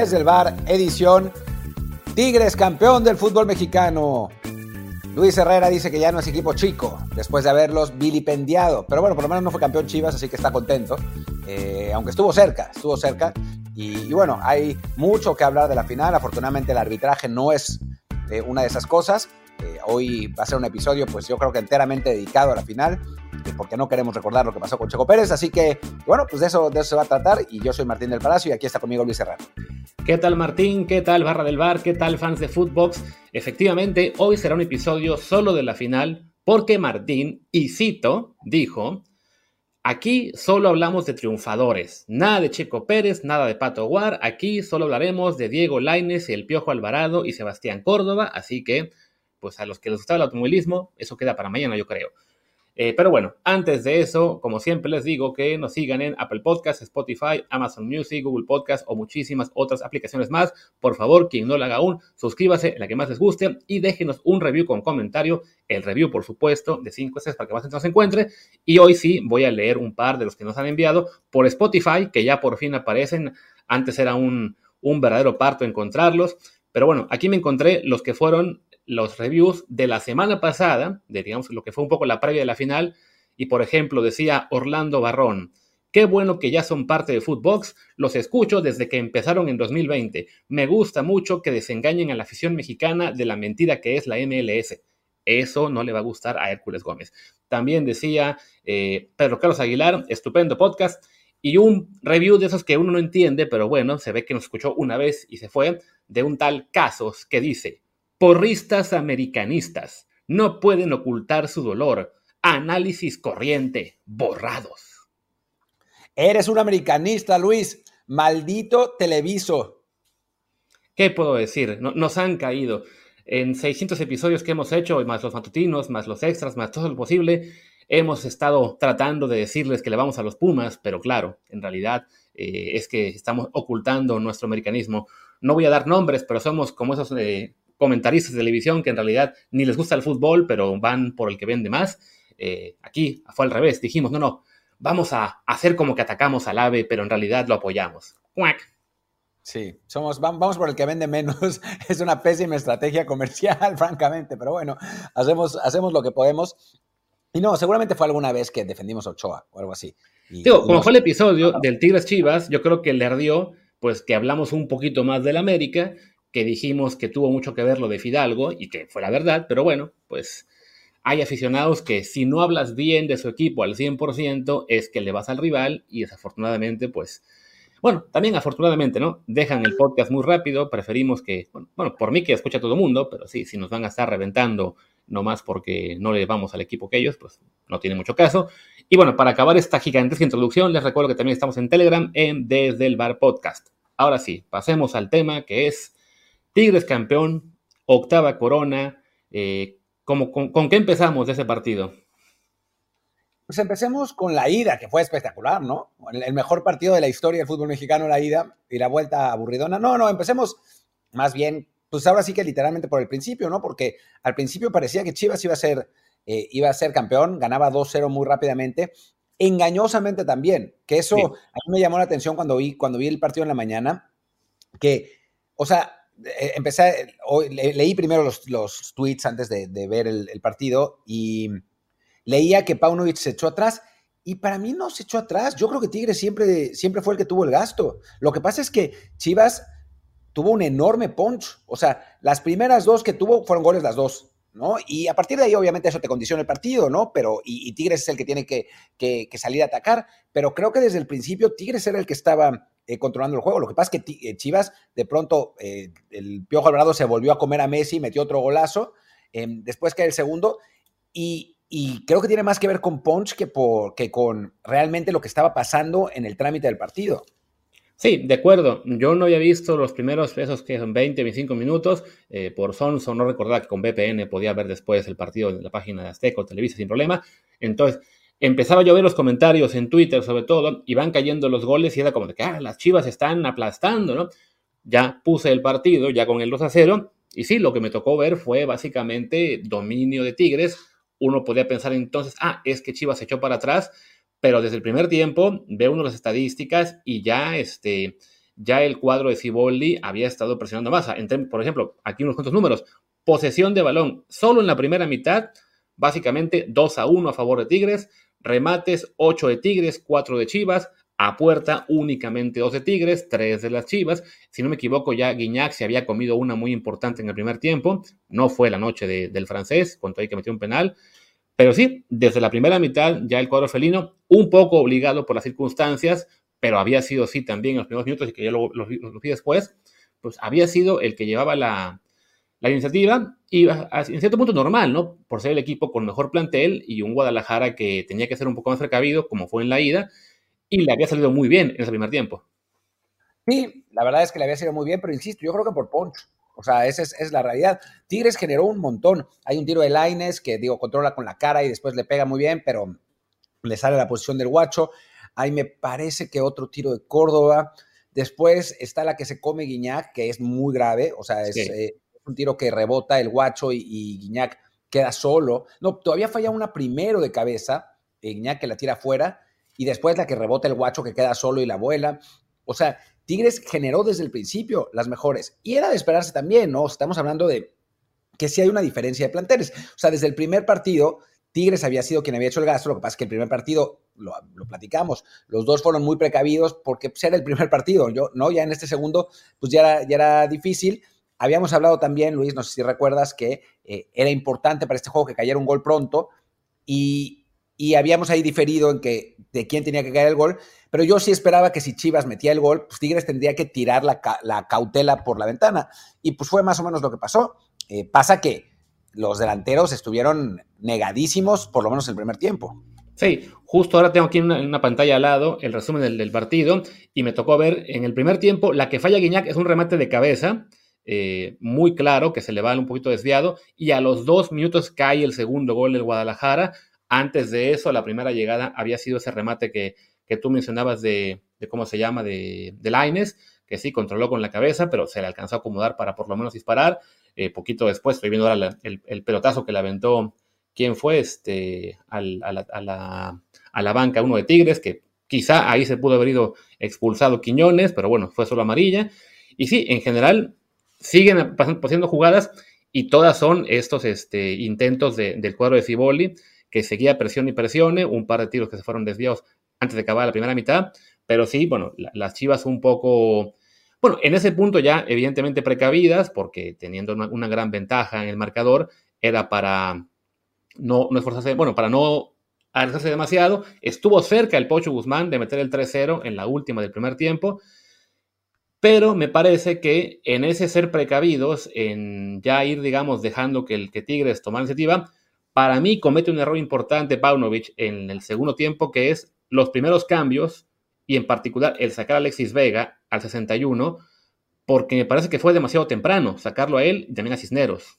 desde el bar, edición Tigres campeón del fútbol mexicano. Luis Herrera dice que ya no es equipo chico, después de haberlos vilipendiado. Pero bueno, por lo menos no fue campeón Chivas, así que está contento. Eh, aunque estuvo cerca, estuvo cerca. Y, bueno, hay mucho que hablar de la final. Afortunadamente el arbitraje no es eh, una de esas cosas. Eh, hoy va a ser un episodio, pues yo creo que enteramente dedicado a la final, porque no queremos recordar lo que pasó con Checo Pérez. Así que, bueno, pues de eso, de se va a tratar. Y yo soy Martín del Palacio y aquí está conmigo Luis Herrera. ¿Qué tal Martín? ¿Qué tal Barra del Bar? ¿Qué tal fans de Footbox? Efectivamente, hoy será un episodio solo de la final porque Martín, y cito, dijo, aquí solo hablamos de triunfadores, nada de Checo Pérez, nada de Pato Guar, aquí solo hablaremos de Diego Laines, el Piojo Alvarado y Sebastián Córdoba, así que, pues a los que les gusta el automovilismo, eso queda para mañana yo creo. Eh, pero bueno, antes de eso, como siempre les digo, que nos sigan en Apple Podcasts, Spotify, Amazon Music, Google Podcasts o muchísimas otras aplicaciones más. Por favor, quien no lo haga aún, suscríbase en la que más les guste y déjenos un review con comentario. El review, por supuesto, de 5 estrellas para que más gente nos encuentre. Y hoy sí voy a leer un par de los que nos han enviado por Spotify, que ya por fin aparecen. Antes era un, un verdadero parto encontrarlos. Pero bueno, aquí me encontré los que fueron los reviews de la semana pasada, de digamos lo que fue un poco la previa de la final, y por ejemplo decía Orlando Barrón, qué bueno que ya son parte de Footbox, los escucho desde que empezaron en 2020, me gusta mucho que desengañen a la afición mexicana de la mentira que es la MLS. Eso no le va a gustar a Hércules Gómez. También decía eh, Pedro Carlos Aguilar, estupendo podcast. Y un review de esos que uno no entiende, pero bueno, se ve que nos escuchó una vez y se fue, de un tal Casos que dice, Porristas americanistas no pueden ocultar su dolor. Análisis corriente, borrados. Eres un americanista, Luis. Maldito televiso. ¿Qué puedo decir? nos han caído. En 600 episodios que hemos hecho, más los matutinos, más los extras, más todo lo posible, hemos estado tratando de decirles que le vamos a los Pumas, pero claro, en realidad eh, es que estamos ocultando nuestro americanismo. No voy a dar nombres, pero somos como esos eh, comentaristas de televisión que en realidad ni les gusta el fútbol, pero van por el que vende más. Eh, aquí fue al revés, dijimos, no, no, vamos a hacer como que atacamos al ave, pero en realidad lo apoyamos. ¡Cuac! Sí, somos, vamos por el que vende menos. Es una pésima estrategia comercial, francamente, pero bueno, hacemos, hacemos lo que podemos. Y no, seguramente fue alguna vez que defendimos a Ochoa o algo así. Digo, como fue el episodio del Tigres Chivas, yo creo que le ardió, pues que hablamos un poquito más del América que dijimos que tuvo mucho que ver lo de Fidalgo y que fue la verdad, pero bueno, pues hay aficionados que si no hablas bien de su equipo al 100% es que le vas al rival y desafortunadamente pues, bueno, también afortunadamente, ¿no? Dejan el podcast muy rápido, preferimos que, bueno, por mí que escucha todo el mundo, pero sí, si nos van a estar reventando nomás porque no le vamos al equipo que ellos, pues no tiene mucho caso. Y bueno, para acabar esta gigantesca introducción, les recuerdo que también estamos en Telegram en Desde el Bar Podcast. Ahora sí, pasemos al tema que es Tigres campeón, octava corona. Eh, con, qué empezamos de ese partido? Pues empecemos con la ida, que fue espectacular, ¿no? El, mejor partido de la historia del fútbol mexicano, la ida y la vuelta aburridona. No, no, empecemos más bien, pues ahora sí que literalmente por el principio, ¿no? Porque al principio parecía que Chivas iba a ser, eh, iba a ser campeón, ganaba 2-0 muy rápidamente, engañosamente también, que eso a mí me llamó la atención cuando vi, cuando vi el partido en la mañana, que, o sea, empecé, hoy, leí primero los, tweets antes de, ver el, partido y leía que Paunovic se echó atrás y para mí no se echó atrás. Yo creo que Tigres siempre, siempre fue el que tuvo el gasto. Lo que pasa es que Chivas tuvo un enorme punch. O sea, las primeras dos que tuvo fueron goles las dos. ¿no? Y a partir de ahí, obviamente, eso te condiciona el partido, ¿no? Pero, y, Tigres es el que tiene que, que, salir a atacar, pero creo que desde el principio Tigres era el que estaba eh, controlando el juego. Lo que pasa es que eh, Chivas, de pronto, eh, el Piojo Alvarado se volvió a comer a Messi, metió otro golazo, em, después cae el segundo, y, creo que tiene más que ver con Punch que, con realmente lo que estaba pasando en el trámite del partido. Sí, de acuerdo. Yo no había visto los primeros, esos que son 20, 25 minutos. por Sonso no recordaba que con VPN podía ver después el partido en la página de Azteca o Televisa sin problema. Entonces, empezaba yo a ver los comentarios en Twitter sobre todo, y van cayendo los goles y era como de que ah, las chivas están aplastando, ¿no? Ya puse el partido, ya con el 2 a 0, y sí, lo que me tocó ver fue básicamente dominio de Tigres. Uno podía pensar entonces, ah, es que Chivas se echó para atrás, pero desde el primer tiempo ve uno las estadísticas y ya este, ya el cuadro de Ciboldi había estado presionando más. por ejemplo, aquí unos cuantos números. Posesión de balón, solo en la primera mitad, básicamente 2 a 1 a favor de Tigres, remates 8 de Tigres, 4 de Chivas, a puerta únicamente 2 de Tigres, 3 de las Chivas. Si no me equivoco, ya Guiñac se había comido una muy importante en el primer tiempo. No fue la noche del francés, cuando hay que meter un penal. Pero sí, desde la primera mitad ya el cuadro felino, un poco obligado por las circunstancias, pero había sido así también en los primeros minutos y que ya lo, vi después, pues había sido el que llevaba la, la iniciativa y en cierto punto normal, ¿no? Por ser el equipo con mejor plantel y un Guadalajara que tenía que ser un poco más precavido, como fue en la ida, y le había salido muy bien en ese primer tiempo. Sí, la verdad es que le había salido muy bien, pero insisto, yo creo que por Poncho. O sea, esa es, la realidad. Tigres generó un montón. Hay un tiro de Laines que, digo, controla con la cara y después le pega muy bien, pero le sale la posición del guacho. Ahí me parece que otro tiro de Córdoba. Después está la que se come Guiñac, que es muy grave. O sea, es eh, un tiro que rebota el guacho y, Guiñac queda solo. No, todavía falla una primero de cabeza. Eh, Guiñac que la tira afuera. Y después la que rebota el guacho que queda solo y la vuela. O sea, Tigres generó desde el principio las mejores. Y era de esperarse también, ¿no? Estamos hablando de que sí hay una diferencia de planteles. O sea, desde el primer partido, Tigres había sido quien había hecho el gasto. Lo que pasa es que el primer partido, lo, platicamos, los dos fueron muy precavidos porque pues, era el primer partido. Yo, ¿no? Ya en este segundo, pues ya ya era difícil. Habíamos hablado también, Luis, no sé si recuerdas, que eh, era importante para este juego que cayera un gol pronto. Y, y habíamos ahí diferido en que de quién tenía que caer el gol, pero yo sí esperaba que si Chivas metía el gol, pues Tigres tendría que tirar la, cautela por la ventana. Y pues fue más o menos lo que pasó. Eh, pasa que los delanteros estuvieron negadísimos, por lo menos el primer tiempo. Sí, justo ahora tengo aquí en una, pantalla al lado el resumen del, partido y me tocó ver en el primer tiempo, la que falla Guiñac es un remate de cabeza, eh, muy claro, que se le va un poquito desviado, y a los dos minutos cae el segundo gol del Guadalajara, antes de eso, la primera llegada había sido ese remate que, tú mencionabas de, cómo se llama, de, de Laines, que sí controló con la cabeza, pero se le alcanzó a acomodar para por lo menos disparar. Eh, poquito después, estoy viendo ahora el, pelotazo que le aventó, ¿quién fue? Este, a, la, banca, uno de Tigres, que quizá ahí se pudo haber ido expulsado Quiñones, pero bueno, fue solo amarilla. Y sí, en general, siguen pasando jugadas y todas son estos este, intentos del cuadro de Ciboli que seguía presión y presione, un par de tiros que se fueron desviados antes de acabar la primera mitad, pero sí, bueno, las Chivas un poco, bueno, en ese punto ya evidentemente precavidas, porque teniendo una, gran ventaja en el marcador, era para no, no esforzarse, bueno, para no arriesgarse demasiado, estuvo cerca el Pocho Guzmán de meter el 3-0 en la última del primer tiempo, pero me parece que en ese ser precavidos, en ya ir, digamos, dejando que el que Tigres tomara iniciativa, para mí comete un error importante Paunovic en el segundo tiempo, que es los primeros cambios y en particular el sacar a Alexis Vega al 61, porque me parece que fue demasiado temprano sacarlo a él y también a Cisneros.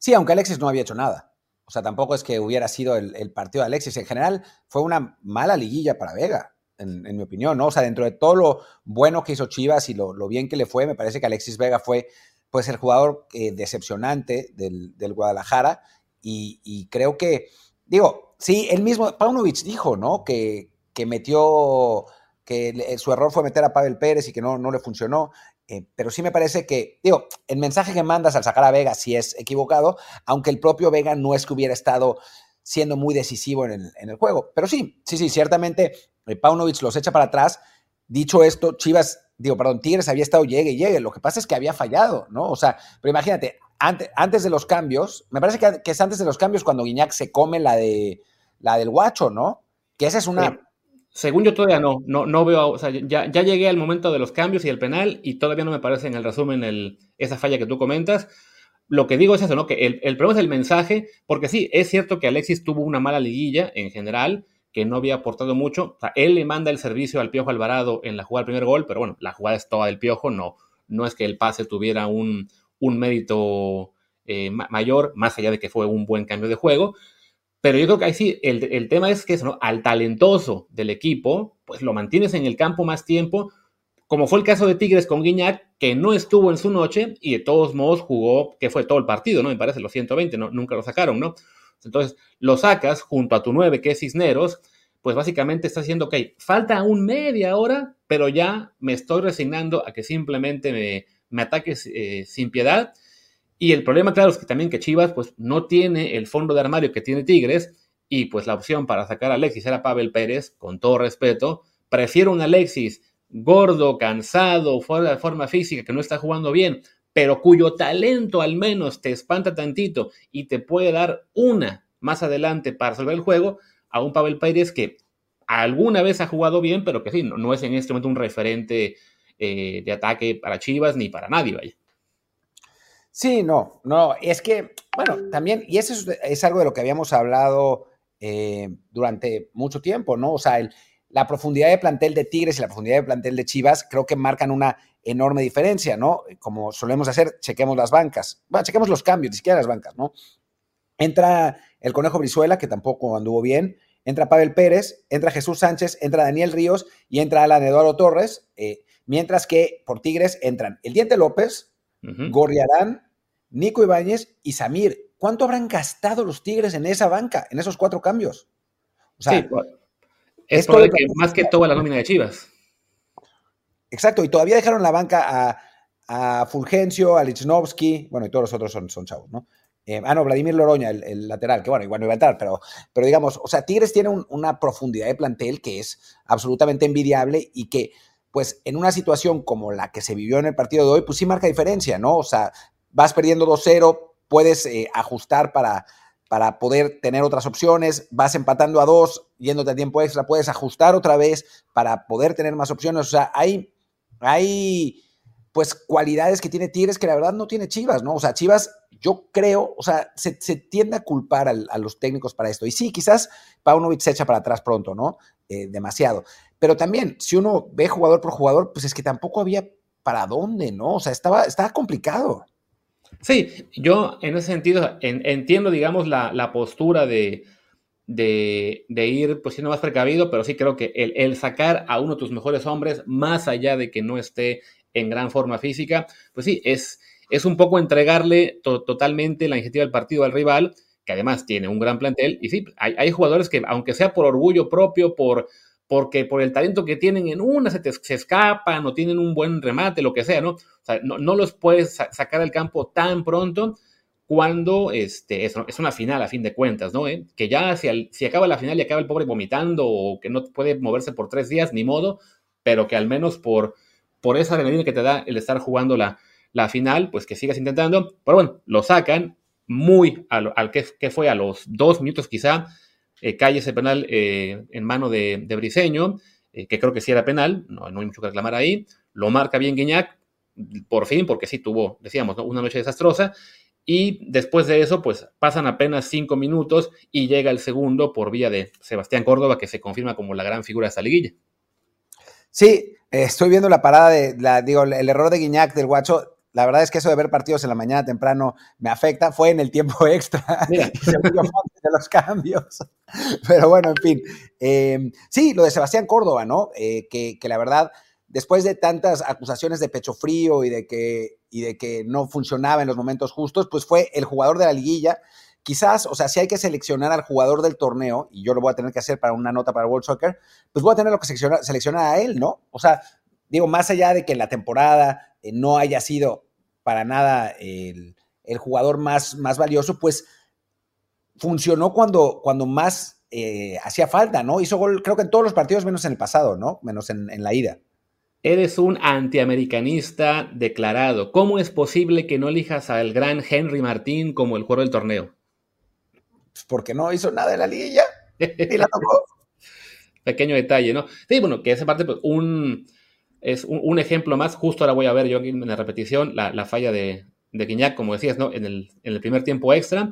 Sí, aunque Alexis no había hecho nada. O sea, tampoco es que hubiera sido el, partido de Alexis. En general, fue una mala liguilla para Vega, en, mi opinión, ¿no? O sea, dentro de todo lo bueno que hizo Chivas y lo, bien que le fue, me parece que Alexis Vega fue pues el jugador eh, decepcionante del, del Guadalajara y, creo que, digo, sí, el mismo, Paunovic dijo, ¿no? Que, que metió, que su error fue meter a Pavel Pérez y que no, no le funcionó. Eh, pero sí me parece que, digo, el mensaje que mandas al sacar a Vega sí es equivocado, aunque el propio Vega no es que hubiera estado siendo muy decisivo en el, en el juego. Pero sí, sí, sí, ciertamente Paunovic los echa para atrás. Dicho esto, Chivas, digo, perdón, Tigres había estado llegue y llegue. Lo que pasa es que había fallado, ¿no? O sea, pero imagínate, antes, de los cambios, me parece que, es antes de los cambios cuando Guiñac se come la de la del guacho, ¿no? Que esa es una. según yo todavía no, no, no veo, o sea, ya, llegué al momento de los cambios y el penal y todavía no me parece en el resumen el, esa falla que tú comentas. Lo que digo es eso, ¿no? Que el, el problema es el mensaje, porque sí, es cierto que Alexis tuvo una mala liguilla en general, que no había aportado mucho. Él le manda el servicio al Piojo Alvarado en la jugada del primer gol, pero bueno, la jugada es toda del Piojo, no, no es que el pase tuviera un, un mérito eh, mayor, más allá de que fue un buen cambio de juego. Pero yo creo que ahí sí, el, tema es que ¿no? al talentoso del equipo, pues lo mantienes en el campo más tiempo, como fue el caso de Tigres con Guiñac, que no estuvo en su noche y de todos modos jugó, que fue todo el partido, ¿no? Me parece los 120, ¿no? nunca lo sacaron, ¿no? Entonces, lo sacas junto a tu 9, que es Cisneros, pues básicamente está diciendo, ok, falta aún media hora, pero ya me estoy resignando a que simplemente me, me ataques eh, sin piedad. Y el problema, claro, es que también que Chivas pues no tiene el fondo de armario que tiene Tigres y pues la opción para sacar a Alexis era Pavel Pérez, con todo respeto. Prefiero un Alexis gordo, cansado, fuera de forma física, que no está jugando bien, pero cuyo talento al menos te espanta tantito y te puede dar una más adelante para resolver el juego, a un Pavel Pérez que alguna vez ha jugado bien, pero que sí, no, es en este momento un referente eh, de ataque para Chivas ni para nadie, vaya. Sí, no, no, es que, bueno, también, y eso es, algo de lo que habíamos hablado eh, durante mucho tiempo, ¿no? O sea, el, la profundidad de plantel de Tigres y la profundidad de plantel de Chivas creo que marcan una enorme diferencia, ¿no? Como solemos hacer, chequemos las bancas. Bueno, chequemos los cambios, ni siquiera las bancas, ¿no? Entra el Conejo Brizuela, que tampoco anduvo bien, entra Pavel Pérez, entra Jesús Sánchez, entra Daniel Ríos y entra Alan Eduardo Torres, eh, mientras que por Tigres entran el Diente López, Gorriarán, Nico Ibáñez y Samir. ¿Cuánto habrán gastado los Tigres en esa banca, en esos cuatro cambios? O sea, es más que toda la nómina de Chivas. Exacto, y todavía dejaron la banca a, Fulgencio, a Lichnowsky, bueno, y todos los otros son, son chavos, ¿no? Eh, ah, no, Vladimir Loroña, el, lateral, que bueno, igual no iba a entrar, pero, pero digamos, o sea, Tigres tiene una profundidad de plantel que es absolutamente envidiable y que, pues, en una situación como la que se vivió en el partido de hoy, pues sí marca diferencia, ¿no? O sea, vas perdiendo 2-0, puedes eh, ajustar para, para poder tener otras opciones, vas empatando a dos, yéndote a tiempo extra, puedes ajustar otra vez para poder tener más opciones. O sea, hay, hay pues cualidades que tiene Tigres que la verdad no tiene Chivas, ¿no? O sea, Chivas, yo creo, o sea, se, tiende a culpar a, los técnicos para esto. Y sí, quizás Paunovic se echa para atrás pronto, ¿no? Eh, demasiado. Pero también, si uno ve jugador por jugador, pues es que tampoco había para dónde, ¿no? O sea, estaba, estaba complicado. Sí, yo en ese sentido entiendo, digamos, la, postura de, de, ir pues, siendo más precavido, pero sí creo que el, sacar a uno de tus mejores hombres, más allá de que no esté en gran forma física, pues sí, es, es un poco entregarle totalmente la iniciativa del partido al rival, que además tiene un gran plantel, y sí, hay, hay jugadores que, aunque sea por orgullo propio, por porque por el talento que tienen en una se, se escapan o tienen un buen remate, lo que sea, ¿no? O sea, no, los puedes sacar al campo tan pronto cuando este, es, una final a fin de cuentas, ¿no? ¿Eh? Que ya si, si, acaba la final y acaba el pobre vomitando o que no puede moverse por tres días, ni modo, pero que al menos por, por esa adrenalina que te da el estar jugando la, la final, pues que sigas intentando. Pero bueno, lo sacan muy al, al que, fue a los dos minutos quizá, eh, cae ese penal eh, en mano de, Briseño, eh, que creo que sí era penal, no, hay mucho que reclamar ahí, lo marca bien Guiñac, por fin, porque sí tuvo, decíamos, una noche desastrosa, y después de eso, pues pasan apenas cinco minutos y llega el segundo por vía de Sebastián Córdoba, que se confirma como la gran figura de esta liguilla. Sí, estoy viendo la parada de, digo, el error de Guiñac del Guacho la verdad es que eso de ver partidos en la mañana temprano me afecta. Fue en el tiempo extra de los cambios. Pero bueno, en fin. Em, sí, lo de Sebastián Córdoba, ¿no? Eh, que, la verdad, después de tantas acusaciones de pecho frío y de, que, y de que no funcionaba en los momentos justos, pues fue el jugador de la liguilla. Quizás, o sea, si hay que seleccionar al jugador del torneo, y yo lo voy a tener que hacer para una nota para World Soccer, pues voy a tener lo que seleccionar a él, ¿no? O sea, digo, más allá de que en la temporada eh, no haya sido para nada el, jugador más, más, valioso, pues funcionó cuando, cuando más eh, hacía falta, ¿no? Hizo gol, creo que en todos los partidos, menos en el pasado, ¿no? Menos en, la ida. Eres un antiamericanista declarado. ¿Cómo es posible que no elijas al gran Henry Martín como el jugador del torneo? Pues porque no hizo nada en la liguilla y la tocó. Pequeño detalle, ¿no? Sí, bueno, que esa parte, pues, un, es un, ejemplo más. Justo ahora voy a ver yo en la repetición la, falla de, de como decías, ¿no? En el, en el primer tiempo extra.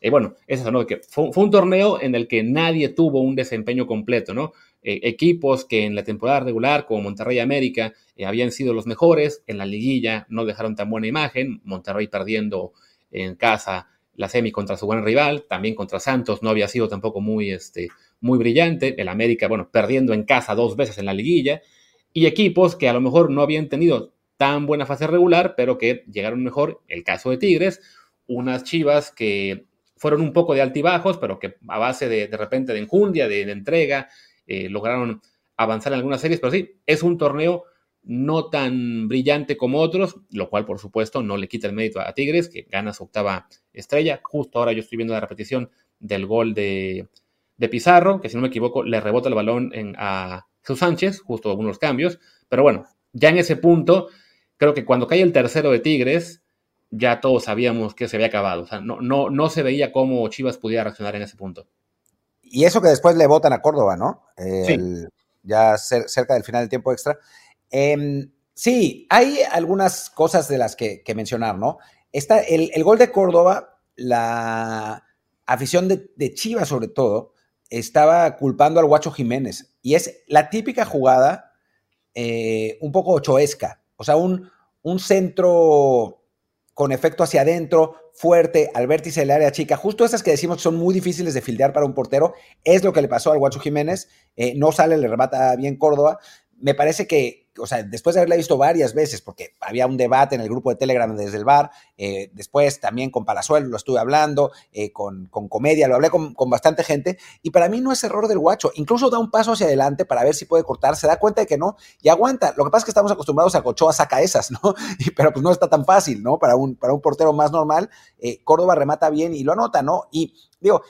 Eh, bueno, es eso, ¿no? Que fue, un torneo en el que nadie tuvo un desempeño completo, ¿no? Eh, equipos que en la temporada regular, como Monterrey América, eh, habían sido los mejores, en la liguilla no dejaron tan buena imagen, Monterrey perdiendo en casa la semi contra su buen rival, también contra Santos no había sido tampoco muy, este, muy brillante, el América, bueno, perdiendo en casa dos veces en la liguilla, y equipos que a lo mejor no habían tenido tan buena fase regular, pero que llegaron mejor. El caso de Tigres, unas chivas que fueron un poco de altibajos, pero que a base de, de repente de enjundia, de, entrega, eh, lograron avanzar en algunas series, pero sí, es un torneo no tan brillante como otros, lo cual por supuesto no le quita el mérito a Tigres, que gana su octava estrella. Justo ahora yo estoy viendo la repetición del gol de, Pizarro, que si no me equivoco le rebota el balón a Jesús Sánchez, justo algunos cambios, pero bueno, ya en ese punto, creo que cuando cae el tercero de Tigres, ya todos sabíamos que se había acabado, o sea, no, no, no se veía cómo Chivas pudiera reaccionar en ese punto. Y eso que después le votan a Córdoba, ¿no? ya cerca del final del tiempo extra. Em, sí, hay algunas cosas de las que, mencionar, ¿no? Está el, gol de Córdoba, la afición de, Chivas sobre todo, estaba culpando al Guacho Jiménez. Y es la típica jugada eh, un poco ochoesca. O sea, un, un centro con efecto hacia adentro, fuerte, al vértice del área chica, justo esas que decimos que son muy difíciles de fildear para un portero, es lo que le pasó al Guacho Jiménez, eh, no sale, le remata bien Córdoba, me parece que, o sea, después de haberla visto varias veces, porque había un debate en el grupo de Telegram desde el bar, eh, después también con Palazuelo lo estuve hablando, eh, con, Comedia, lo hablé con, bastante gente, y para mí no es error del guacho, incluso da un paso hacia adelante para ver si puede cortar, se da cuenta de que no, y aguanta. Lo que pasa es que estamos acostumbrados a que Ochoa saca esas, ¿no? pero pues no está tan fácil, ¿no? Para un, para un portero más normal, eh, Córdoba remata bien y lo anota, ¿no? Y digo,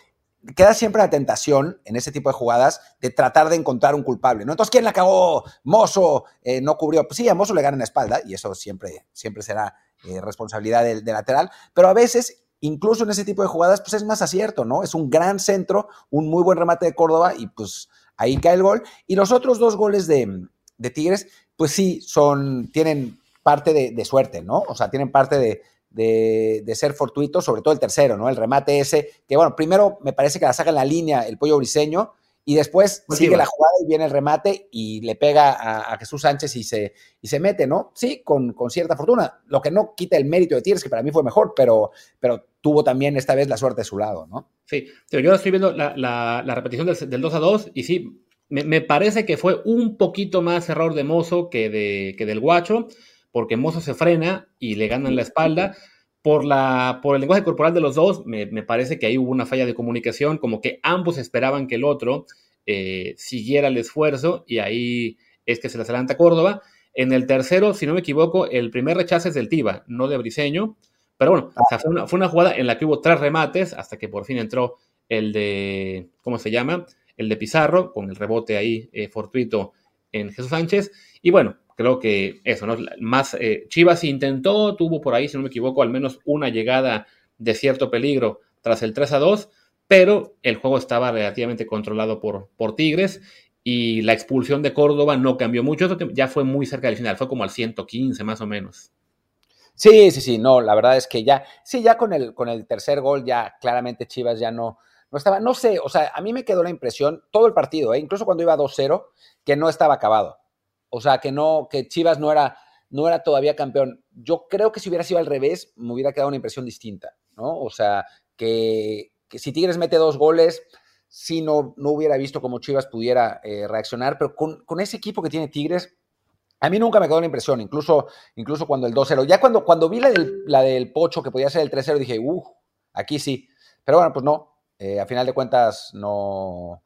queda siempre la tentación en ese tipo de jugadas de tratar de encontrar un culpable, ¿no? Entonces, ¿quién la cagó? Mozo eh, no cubrió. Pues sí, a Mozo le gana en la espalda y eso siempre, siempre será eh, responsabilidad del, lateral, pero a veces, incluso en ese tipo de jugadas, pues es más acierto, ¿no? Es un gran centro, un muy buen remate de Córdoba y pues ahí cae el gol. Y los otros dos goles de, Tigres, pues sí, son, tienen parte de suerte, ¿no? O sea, tienen parte de, de, ser fortuito, sobre todo el tercero, ¿no? El remate ese, que bueno, primero me parece que la saca en la línea el pollo briseño y después sigue la jugada y viene el remate y le pega a, Jesús Sánchez y se, y se mete, ¿no? Sí, con, cierta fortuna, lo que no quita el mérito de Tigres, que para mí fue mejor, pero, pero tuvo también esta vez la suerte de su lado, ¿no? Sí, yo estoy viendo la, repetición del, 2 a 2 y sí, me, parece que fue un poquito más error de Mozo que, de, que del Guacho porque Mozo se frena y le ganan la espalda. Por, la, por el lenguaje corporal de los dos, me, parece que ahí hubo una falla de comunicación, como que ambos esperaban que el otro eh, siguiera el esfuerzo y ahí es que se les adelanta Córdoba. En el tercero, si no me equivoco, el primer rechazo es del Tiba, no de Briseño. Pero bueno, fue, una, jugada en la que hubo tres remates hasta que por fin entró el de, ¿cómo se llama? El de Pizarro, con el rebote ahí eh, fortuito en Jesús Sánchez. Y bueno, creo que eso, ¿no? Más eh, Chivas intentó, tuvo por ahí, si no me equivoco, al menos una llegada de cierto peligro tras el 3 a 2, pero el juego estaba relativamente controlado por, por Tigres y la expulsión de Córdoba no cambió mucho, eso ya fue muy cerca del final, fue como al 115 más o menos. Sí, sí, sí, no, la verdad es que ya, sí, ya con el, con el tercer gol ya claramente Chivas ya no, no estaba, no sé, o sea, a mí me quedó la impresión, todo el partido, ¿eh? incluso cuando iba 2-0, que no estaba acabado. O sea, que no, que Chivas no era, no era todavía campeón. Yo creo que si hubiera sido al revés, me hubiera quedado una impresión distinta, ¿no? O sea, que, si Tigres mete dos goles, sí no, no hubiera visto cómo Chivas pudiera eh, reaccionar, pero con, ese equipo que tiene Tigres, a mí nunca me quedó la impresión, incluso, incluso cuando el 2-0. Ya cuando, cuando vi la del, la del Pocho, que podía ser el 3-0, dije, uff, aquí sí. Pero bueno, pues no. Eh, a final de cuentas no,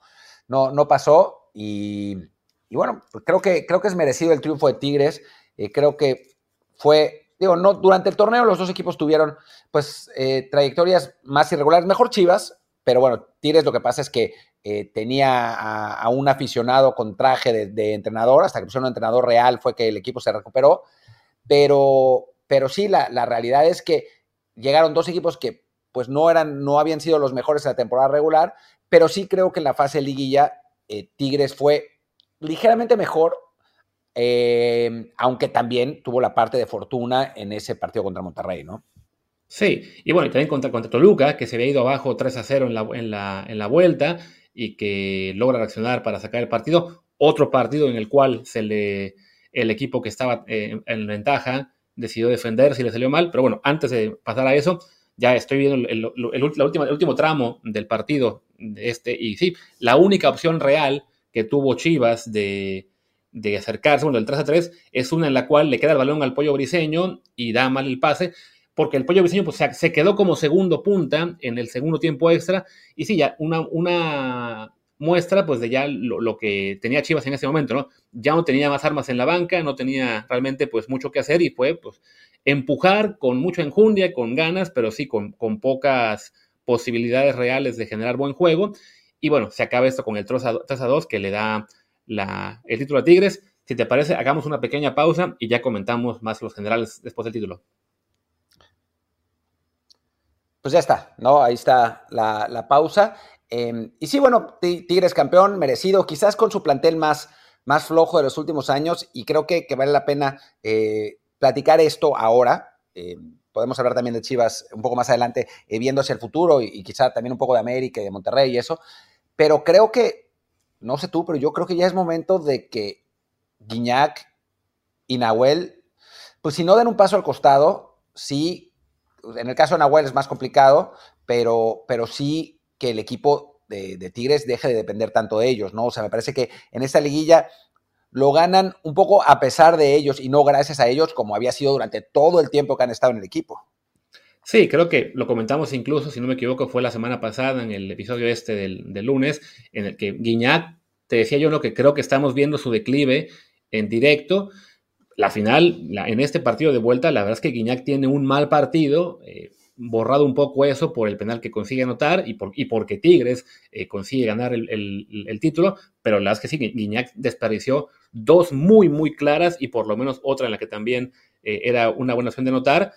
no, no pasó y, y bueno, pues creo que, creo que es merecido el triunfo de Tigres. Eh, creo que fue, digo, no, durante el torneo los dos equipos tuvieron pues eh, trayectorias más irregulares, mejor Chivas, pero bueno, Tigres lo que pasa es que eh, tenía a, un aficionado con traje de, entrenador, hasta que pusieron un entrenador real fue que el equipo se recuperó, pero, pero sí, la, la realidad es que llegaron dos equipos que pues no eran, no habían sido los mejores en la temporada regular, pero sí creo que en la fase liguilla Tigres fue ligeramente mejor, eh, aunque también tuvo la parte de fortuna en ese partido contra Monterrey, ¿no? Sí, y bueno, y también contra, contra Toluca, que se había ido abajo 3 a 0 en la, en la, en la vuelta y que logra reaccionar para sacar el partido. Otro partido en el cual se le, el equipo que estaba eh, en ventaja decidió defender si le salió mal, pero bueno, antes de pasar a eso, ya estoy viendo el, el, el último tramo del partido de este, y sí, la única opción real que tuvo Chivas de, acercarse, bueno, el 3 a 3, es una en la cual le queda el balón al pollo briseño y da mal el pase, porque el pollo briseño pues, se, quedó como segundo punta en el segundo tiempo extra, y sí, ya una, una muestra pues de ya lo, que tenía Chivas en ese momento, ¿no? Ya no tenía más armas en la banca, no tenía realmente pues mucho que hacer y fue pues empujar con mucha enjundia, con ganas, pero sí con, con pocas posibilidades reales de generar buen juego. Y bueno, se acaba esto con el 3 a 2 que le da la, el título a Tigres. Si te parece, hagamos una pequeña pausa y ya comentamos más los generales después del título. Pues ya está, ¿no? Ahí está la, pausa. Em, y sí, bueno, Tigres campeón, merecido, quizás con su plantel más, más flojo de los últimos años, y creo que, vale la pena eh, platicar esto ahora. Em, podemos hablar también de Chivas un poco más adelante, eh, viendo hacia el futuro, y, y, quizá también un poco de América y de Monterrey y eso. Pero creo que, no sé tú, pero yo creo que ya es momento de que Guiñac y Nahuel, pues si no dan un paso al costado, sí, en el caso de Nahuel es más complicado, pero, pero sí que el equipo de, Tigres deje de depender tanto de ellos, ¿no? O sea, me parece que en esta liguilla lo ganan un poco a pesar de ellos y no gracias a ellos, como había sido durante todo el tiempo que han estado en el equipo. Sí, creo que lo comentamos incluso, si no me equivoco, fue la semana pasada en el episodio este del, del lunes, en el que Guiñac, te decía yo lo que creo que estamos viendo su declive en directo. La final, en este partido de vuelta, la verdad es que Guiñac tiene un mal partido, eh, borrado un poco eso por el penal que consigue anotar y, por, y porque Tigres eh, consigue ganar el, título, pero la verdad es que sí, Guiñac desperdició dos muy, muy claras y por lo menos otra en la que también eh, era una buena opción de anotar.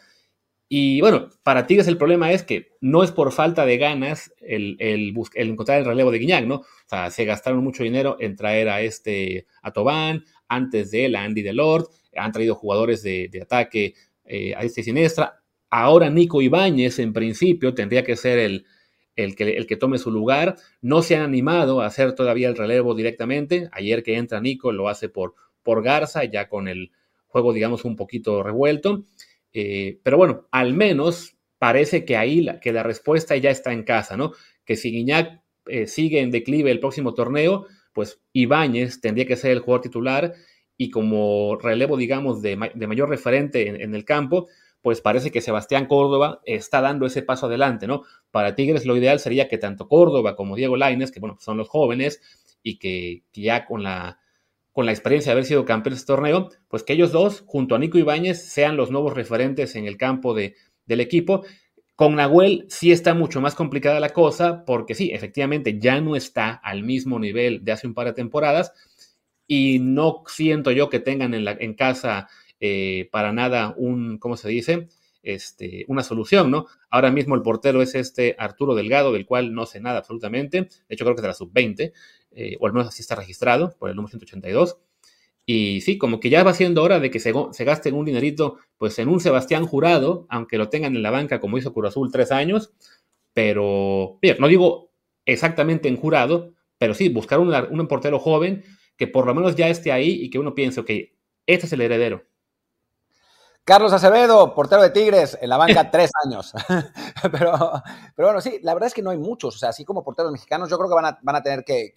Y bueno, para Tigres el problema es que no es por falta de ganas el, el, encontrar el relevo de Guiñac, ¿no? O sea, se gastaron mucho dinero en traer a este, a Tobán, antes de él a Andy Delord, han traído jugadores de, ataque eh, a este siniestra. Ahora Nico Ibáñez, en principio, tendría que ser el, el, que, el que tome su lugar. No se han animado a hacer todavía el relevo directamente. Ayer que entra Nico lo hace por, por Garza, ya con el juego, digamos, un poquito revuelto. Eh, pero bueno, al menos parece que ahí la, que la respuesta ya está en casa, ¿no? Que si Guiñac eh, sigue en declive el próximo torneo, pues Ibáñez tendría que ser el jugador titular y como relevo, digamos, de, mayor referente en, el campo, pues parece que Sebastián Córdoba está dando ese paso adelante, ¿no? Para Tigres lo ideal sería que tanto Córdoba como Diego Laines, que bueno, son los jóvenes y que, ya con la, con la experiencia de haber sido campeones de este torneo, pues que ellos dos, junto a Nico Ibáñez, sean los nuevos referentes en el campo de, del equipo con Nahuel sí está mucho más complicada la cosa, porque sí, efectivamente ya no está al mismo nivel de hace un par de temporadas y no siento yo que tengan en, casa eh, para nada un, ¿cómo se dice? Este, una solución, ¿no? Ahora mismo el portero es este Arturo Delgado, del cual no sé nada absolutamente. De hecho, creo que es de la sub-20, eh, o al menos así está registrado por el número 182. Y sí, como que ya va siendo hora de que se, se gasten un dinerito pues en un Sebastián Jurado, aunque lo tengan en la banca como hizo Cruz Azul tres años, pero bien, no digo exactamente en Jurado, pero sí buscar un, un portero joven que por lo menos ya esté ahí y que uno piense, ok, este es el heredero. Carlos Acevedo, portero de Tigres, en la banca tres años. pero, pero bueno, sí, la verdad es que no hay muchos. O sea, así como porteros mexicanos, yo creo que van a, van a tener que,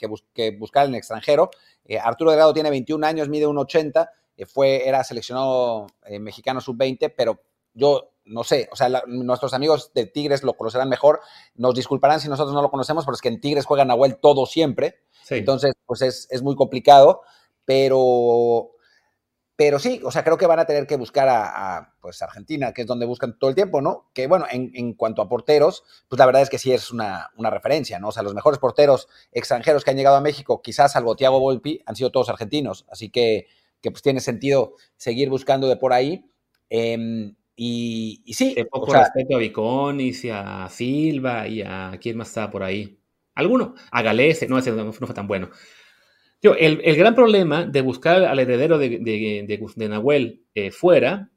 buscar en el extranjero. Eh, Arturo Delgado tiene 21 años, mide 1,80. Eh, fue, era seleccionado eh, mexicano sub-20, pero yo no sé, o sea, nuestros amigos de Tigres lo conocerán mejor. Nos disculparán si nosotros no lo conocemos, pero es que en Tigres juega Nahuel todo siempre. Entonces, pues es, es muy complicado. Pero pero sí, o sea, creo que van a tener que buscar a, pues Argentina, que es donde buscan todo el tiempo, ¿no? Que bueno, en, cuanto a porteros, pues la verdad es que sí es una, referencia, ¿no? O sea, los mejores porteros extranjeros que han llegado a México, quizás salvo Thiago Volpi, han sido todos argentinos. Así que, que pues tiene sentido seguir buscando de por ahí. Em, y, sí. De poco respeto a Viconis y a Silva y a quién más estaba por ahí. ¿Alguno? A Galese, no, ese no fue tan bueno el, gran problema de buscar al heredero de, de, Nahuel eh, fuera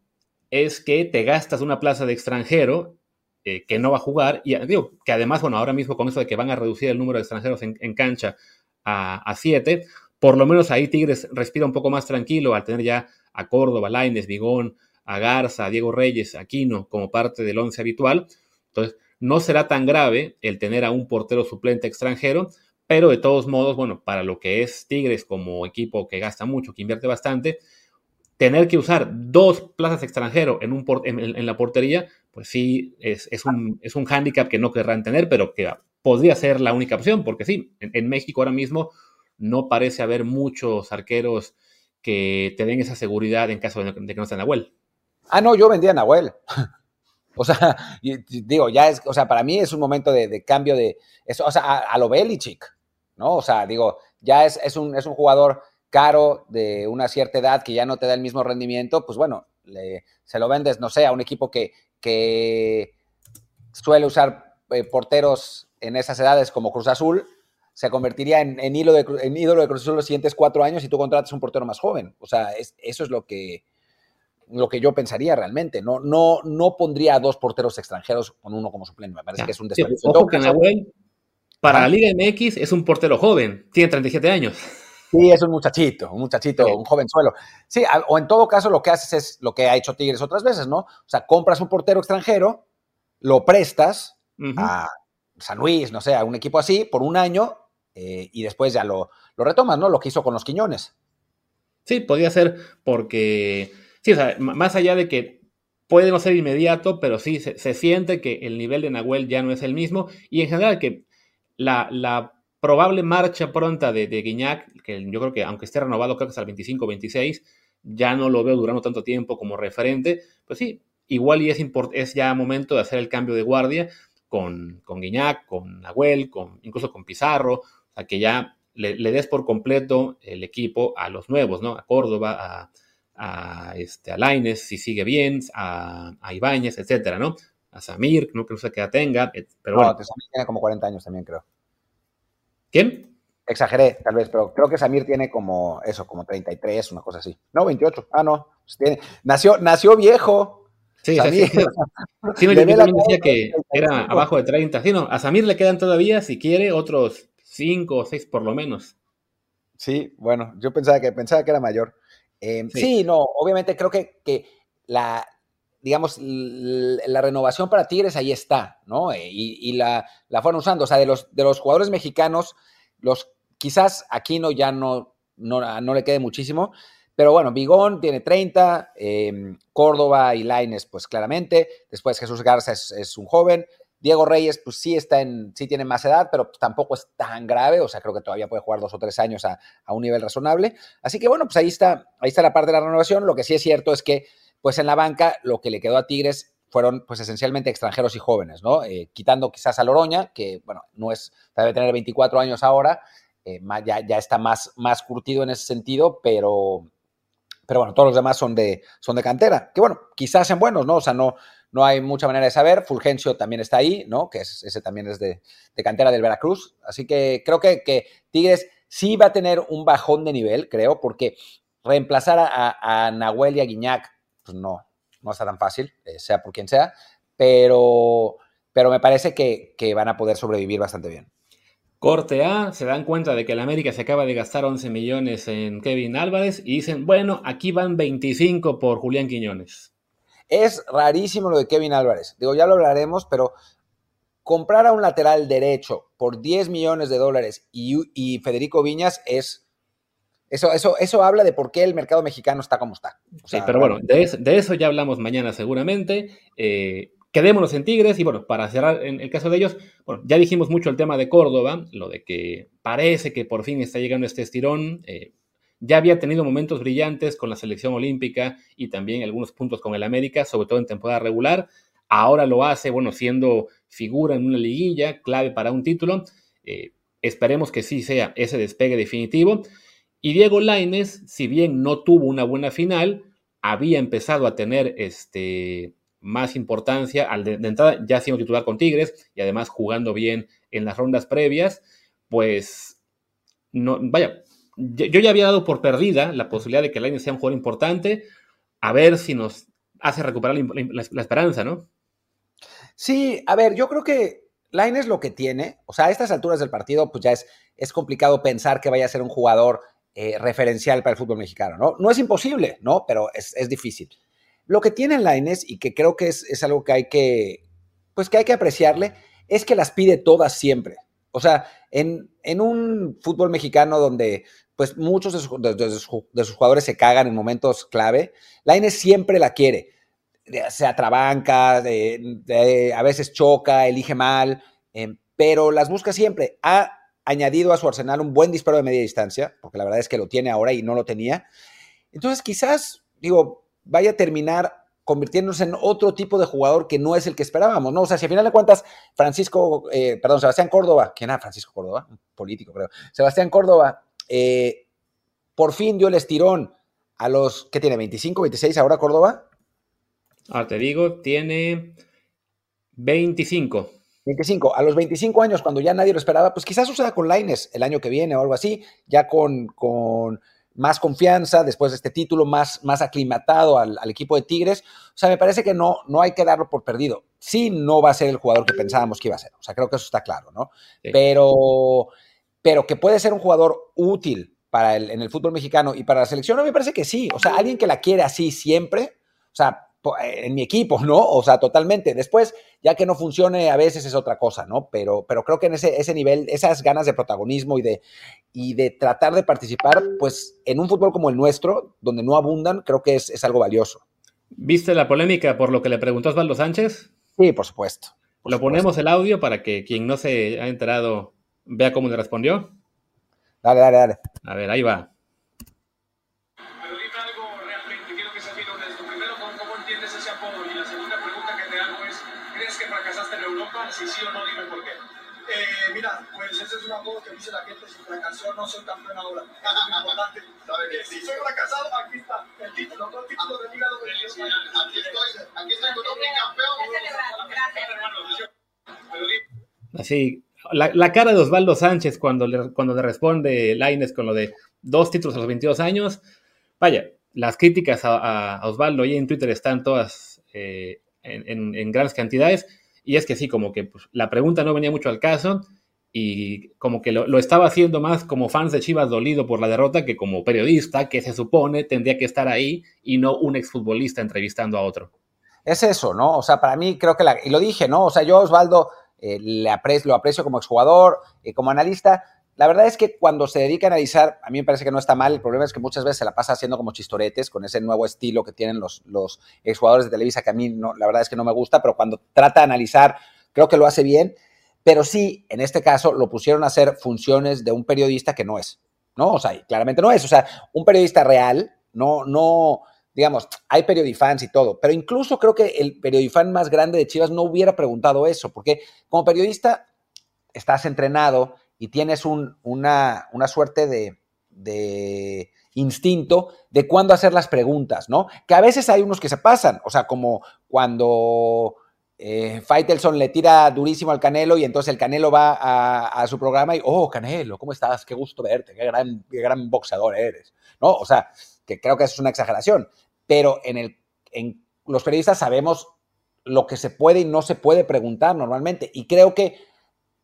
es que te gastas una plaza de extranjero eh, que no va a jugar y digo, que además, bueno, ahora mismo con eso de que van a reducir el número de extranjeros en, cancha a, siete, por lo menos ahí Tigres respira un poco más tranquilo al tener ya a Córdoba, Laines, Vigón, a Garza, a Diego Reyes, Aquino como parte del once habitual. Entonces, no será tan grave el tener a un portero suplente extranjero, pero de todos modos, bueno, para lo que es Tigres como equipo que gasta mucho, que invierte bastante, tener que usar dos plazas extranjero en, un en, la portería, pues sí, es, un, es un hándicap que no querrán tener, pero que podría ser la única opción, porque sí, en, México ahora mismo no parece haber muchos arqueros que te den esa seguridad en caso de, que no esté Nahuel. Ah, no, yo vendía a Nahuel. o sea, digo, ya es, o sea, para mí es un momento de, cambio de, eso, o sea, a, lo Belichick, ¿no? O sea, digo, ya es, es, un, es un jugador caro de una cierta edad que ya no te da el mismo rendimiento, pues bueno, se lo vendes, no sé, a un equipo que, que suele usar eh, porteros en esas edades como Cruz Azul, se convertiría en, ídolo de, en, ídolo de, Cruz Azul los siguientes cuatro años y tú contratas un portero más joven. O sea, eso es lo que, lo que yo pensaría realmente. No, no, no pondría a dos porteros extranjeros con uno como suplente. Me parece que es un desperdicio. ojo que Nahuel, para la Liga MX, es un portero joven, tiene 37 años. Sí, es un muchachito, un muchachito, un jovenzuelo. Sí, o en todo caso lo que haces es lo que ha hecho Tigres otras veces, ¿no? O sea, compras un portero extranjero, lo prestas a San Luis, no sé, a un equipo así por un año eh, y después ya lo, lo retomas, ¿no? Lo que hizo con los Quiñones. Sí, podría ser porque, sí, o sea, más allá de que puede no ser inmediato, pero sí se, siente que el nivel de Nahuel ya no es el mismo y en general que la, probable marcha pronta de, de, Guiñac, que yo creo que aunque esté renovado, creo que hasta el 25-26, ya no lo veo durando tanto tiempo como referente, pues sí, igual y es, es ya momento de hacer el cambio de guardia con, con Guiñac, con Nahuel, con, incluso con Pizarro, o sea, que ya le, des por completo el equipo a los nuevos, ¿no? A Córdoba, a, a, este, a si sigue bien, a, a Ibáñez, etcétera, ¿no? A Samir, no que no sé qué tenga, pero bueno. No, Samir tiene como 40 años también, creo. ¿Quién? Exageré, tal vez, pero creo que Samir tiene como eso, como 33, una cosa así. No, 28. Ah, no. Pues tiene, nació, nació viejo. Sí, Samir. Sí, sí, yo, también decía que era abajo de 30. Sí, no, a Samir le quedan todavía, si quiere, otros 5 o 6 por lo menos. Sí, bueno, yo pensaba que, pensaba que era mayor. Eh, sí. no, obviamente creo que, que la, digamos, la renovación para Tigres ahí está, ¿no? Eh, y, la, la, fueron usando. O sea, de los, de los jugadores mexicanos, los quizás Aquino ya no, no, no le quede muchísimo, pero bueno, Bigón tiene 30, em, Córdoba y Laines, pues claramente. Después Jesús Garza es, un joven. Diego Reyes, pues sí está en, sí tiene más edad, pero tampoco es tan grave. O sea, creo que todavía puede jugar dos o tres años a, a, un nivel razonable. Así que bueno, pues ahí está, ahí está la parte de la renovación. Lo que sí es cierto es que, pues en la banca, lo que le quedó a Tigres fueron pues esencialmente extranjeros y jóvenes, ¿no? Eh, quitando quizás a Loroña, que bueno, no es, debe tener 24 años ahora, eh, ya, ya, está más, más curtido en ese sentido, pero, pero bueno, todos los demás son de, son de cantera, que bueno, quizás sean buenos, ¿no? O sea, no, no hay mucha manera de saber. Fulgencio también está ahí, ¿no? Que es, ese también es de, de, cantera del Veracruz. Así que creo que, que, Tigres sí va a tener un bajón de nivel, creo, porque reemplazar a, a Nahuel y a Guiñac, pues no, no está tan fácil, eh, sea por quien sea, pero, pero me parece que, que van a poder sobrevivir bastante bien. Corte A, se dan cuenta de que el América se acaba de gastar 11 millones en Kevin Álvarez y dicen, bueno, aquí van 25 por Julián Quiñones. Es rarísimo lo de Kevin Álvarez. Digo, ya lo hablaremos, pero comprar a un lateral derecho por 10 millones de dólares y, Federico Viñas es... Eso, eso, eso habla de por qué el mercado mexicano está como está. sí, pero bueno, de eso, de eso, ya hablamos mañana seguramente. Eh, quedémonos en Tigres y bueno, para cerrar en el caso de ellos, bueno, ya dijimos mucho el tema de Córdoba, lo de que parece que por fin está llegando este estirón. Eh, ya había tenido momentos brillantes con la selección olímpica y también algunos puntos con el América, sobre todo en temporada regular. Ahora lo hace, bueno, siendo figura en una liguilla, clave para un título. Eh, esperemos que sí sea ese despegue definitivo. Y Diego Laines, si bien no tuvo una buena final, había empezado a tener este, más importancia. Al de, entrada, ya siendo titular con Tigres y además jugando bien en las rondas previas, pues no, vaya, yo, ya había dado por perdida la posibilidad de que Lainez sea un jugador importante, a ver si nos hace recuperar la, esperanza, ¿no? Sí, a ver, yo creo que Lainez lo que tiene, o sea, a estas alturas del partido, pues ya es, es complicado pensar que vaya a ser un jugador eh, referencial para el fútbol mexicano, ¿no? No es imposible, ¿no? Pero es, es difícil. Lo que tiene Laines, y que creo que es, algo que hay que, pues que hay que apreciarle, es que las pide todas siempre. O sea, en, un fútbol mexicano donde pues muchos de sus, jugadores se cagan en momentos clave, Laines siempre la quiere. Se atrabanca, a veces choca, elige mal, em, pero las busca siempre. Ha añadido a su arsenal un buen disparo de media distancia, porque la verdad es que lo tiene ahora y no lo tenía. Entonces, quizás, digo, vaya a terminar convirtiéndose en otro tipo de jugador que no es el que esperábamos, ¿no? O sea, si al final de cuentas, Francisco, eh, perdón, Sebastián Córdoba, ¿quién era Francisco Córdoba? Político, creo. Sebastián Córdoba, eh, por fin dio el estirón a los, ¿qué tiene? ¿25, 26 ahora Córdoba? Ahora te digo, tiene 25. 25. A los 25 años, cuando ya nadie lo esperaba, pues quizás suceda con Laines el año que viene o algo así, ya con, con más confianza después de este título, más, más aclimatado al, equipo de Tigres. O sea, me parece que no, no hay que darlo por perdido. Sí, no va a ser el jugador que pensábamos que iba a ser. O sea, creo que eso está claro, ¿no? Pero, pero que puede ser un jugador útil para el, en el fútbol mexicano y para la selección, me parece que sí. O sea, alguien que la quiere así siempre, o sea, en mi equipo, ¿no? O sea, totalmente. Después, ya que no funcione, a veces es otra cosa, ¿no? Pero, pero creo que en ese, ese nivel, esas ganas de protagonismo y de, y de tratar de participar, pues en un fútbol como el nuestro, donde no abundan, creo que es, es algo valioso. ¿Viste la polémica por lo que le preguntó Osvaldo Sánchez? Sí, por supuesto. lo ponemos el audio para que quien no se ha enterado vea cómo le respondió. Dale, dale, dale. A ver, ahí va. Dice la gente, si fracasó no soy campeón ahora. Eso es importante. Si soy fracasado, aquí está el título, dos títulos de Liga de Aquí estoy, aquí estoy con campeón. Así, la, la, cara de Osvaldo Sánchez cuando le, cuando le responde Laines con lo de dos títulos a los 22 años, vaya, las críticas a, a Osvaldo ahí en Twitter están todas eh, en, en, en, grandes cantidades. Y es que sí, como que pues, la pregunta no venía mucho al caso y como que lo, estaba haciendo más como fans de Chivas dolido por la derrota que como periodista que se supone tendría que estar ahí y no un exfutbolista entrevistando a otro. Es eso, ¿no? O sea, para mí creo que, la, y lo dije, ¿no? O sea, yo Osvaldo eh, le lo aprecio como exjugador, eh, como analista, la verdad es que cuando se dedica a analizar, a mí me parece que no está mal. El problema es que muchas veces se la pasa haciendo como chistoretes con ese nuevo estilo que tienen los, los exjugadores de Televisa, que a mí no, la verdad es que no me gusta, pero cuando trata de analizar, creo que lo hace bien. Pero sí, en este caso, lo pusieron a hacer funciones de un periodista que no es, ¿no? O sea, claramente no es. O sea, un periodista real, no, no, digamos, hay periodifans y todo, pero incluso creo que el periodifan más grande de Chivas no hubiera preguntado eso, porque como periodista estás entrenado y tienes un, una, una, suerte de, de, instinto de cuándo hacer las preguntas, ¿no? Que a veces hay unos que se pasan, o sea, como cuando eh, Faitelson le tira durísimo al Canelo y entonces el Canelo va a, su programa y, oh, Canelo, ¿cómo estás? Qué gusto verte, qué gran, qué gran boxeador eres, ¿no? O sea, que creo que eso es una exageración, pero en, el, en los periodistas sabemos lo que se puede y no se puede preguntar normalmente y creo que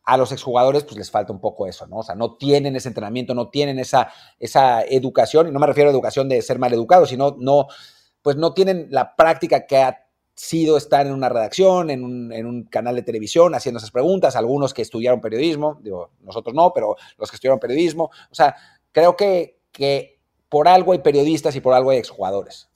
a los exjugadores pues les falta un poco eso, ¿no? O sea, no tienen ese entrenamiento, no tienen esa, esa educación, y no me refiero a educación de ser mal educado, sino no, pues no tienen la práctica que ha sido estar en una redacción, en un, en un, canal de televisión, haciendo esas preguntas, algunos que estudiaron periodismo, digo, nosotros no, pero los que estudiaron periodismo, o sea, creo que, que por algo hay periodistas y por algo hay exjugadores.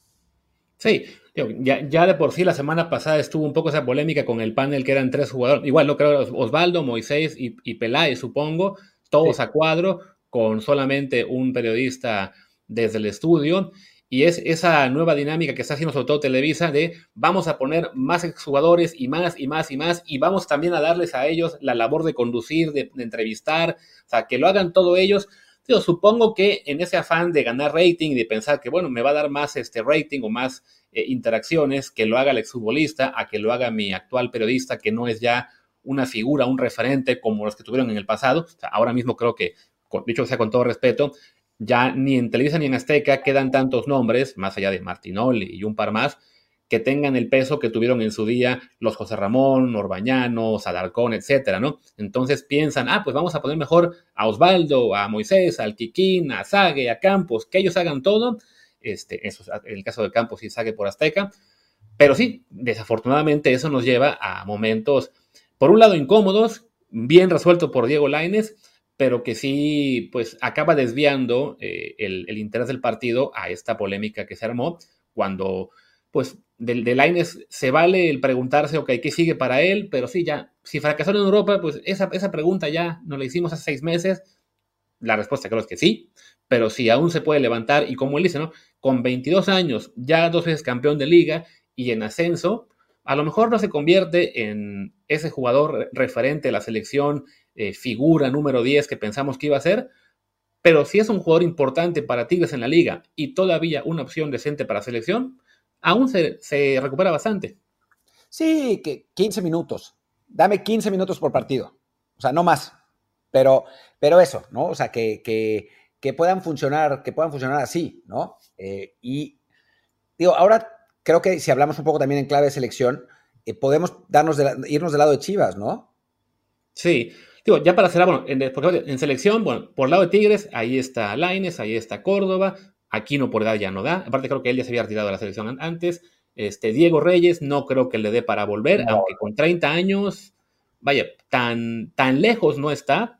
Sí, ya, ya, de por sí la semana pasada estuvo un poco esa polémica con el panel que eran tres jugadores, igual no creo, Osvaldo, Moisés y, y Peláez, supongo, todos sí. a cuadro, con solamente un periodista desde el estudio. Y es esa nueva dinámica que está haciendo sobre todo Televisa de vamos a poner más exjugadores y más y más y más y vamos también a darles a ellos la labor de conducir, de, entrevistar, o sea, que lo hagan todo ellos Yo supongo que en ese afán de ganar rating y de pensar que, bueno, me va a dar más este rating o más eh, interacciones, que lo haga el exfutbolista, a que lo haga mi actual periodista, que no es ya una figura, un referente como los que tuvieron en el pasado. Ahora mismo creo que, dicho sea con todo respeto, ya ni en Televisa ni en Azteca quedan tantos nombres, más allá de Martinoli y un par más, que tengan el peso que tuvieron en su día los José Ramón, Orbañano, Sadarcón, etcétera, ¿no? Entonces piensan, ah, pues vamos a poner mejor a Osvaldo, a Moisés, al Quiquín, a Zague, a Campos, que ellos hagan todo. Este, eso es el caso de Campos y Zague por Azteca. Pero sí, desafortunadamente eso nos lleva a momentos, por un lado, incómodos, bien resuelto por Diego Laines, pero que sí, pues acaba desviando eh, el, el interés del partido a esta polémica que se armó cuando pues del de Laines se vale el preguntarse, ok, ¿qué sigue para él? Pero sí, ya, si fracasaron en Europa, pues esa, esa pregunta ya nos la hicimos hace seis meses. La respuesta creo es que sí, pero si aún se puede levantar y como él dice, ¿no? Con 22 años, ya dos veces campeón de liga y en ascenso, a lo mejor no se convierte en ese jugador referente a la selección, eh, figura número 10 que pensamos que iba a ser, pero si es un jugador importante para Tigres en la liga y todavía una opción decente para selección, aún se, recupera bastante. Sí, que 15 minutos. Dame 15 minutos por partido. O sea, no más. Pero, pero eso, ¿no? O sea, que, que, puedan funcionar, que puedan funcionar así, ¿no? Eh, y digo, ahora creo que si hablamos un poco también en clave de selección, eh, podemos darnos irnos del lado de Chivas, ¿no? Sí. Digo, ya para cerrar, bueno, en, en selección, bueno, por lado de Tigres, ahí está Laines, ahí está Córdoba, Aquino por edad ya no da. Aparte, creo que él ya se había retirado de la selección antes. Este, Diego Reyes, no creo que le dé para volver, aunque con 30 años, vaya, tan, tan lejos no está.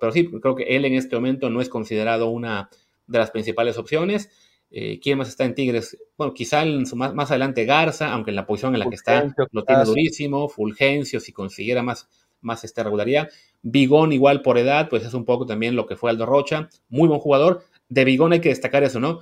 pero sí, creo que él en este momento no es considerado una de las principales opciones. Eh, ¿Quién más está en Tigres? Bueno, quizá más, más, adelante Garza, aunque en la posición en la que está lo tiene durísimo. Fulgencio, si consiguiera más, más esta regularidad. Bigón, igual por edad, pues es un poco también lo que fue Aldo Rocha. Muy buen jugador. De Bigón hay que destacar eso, ¿no?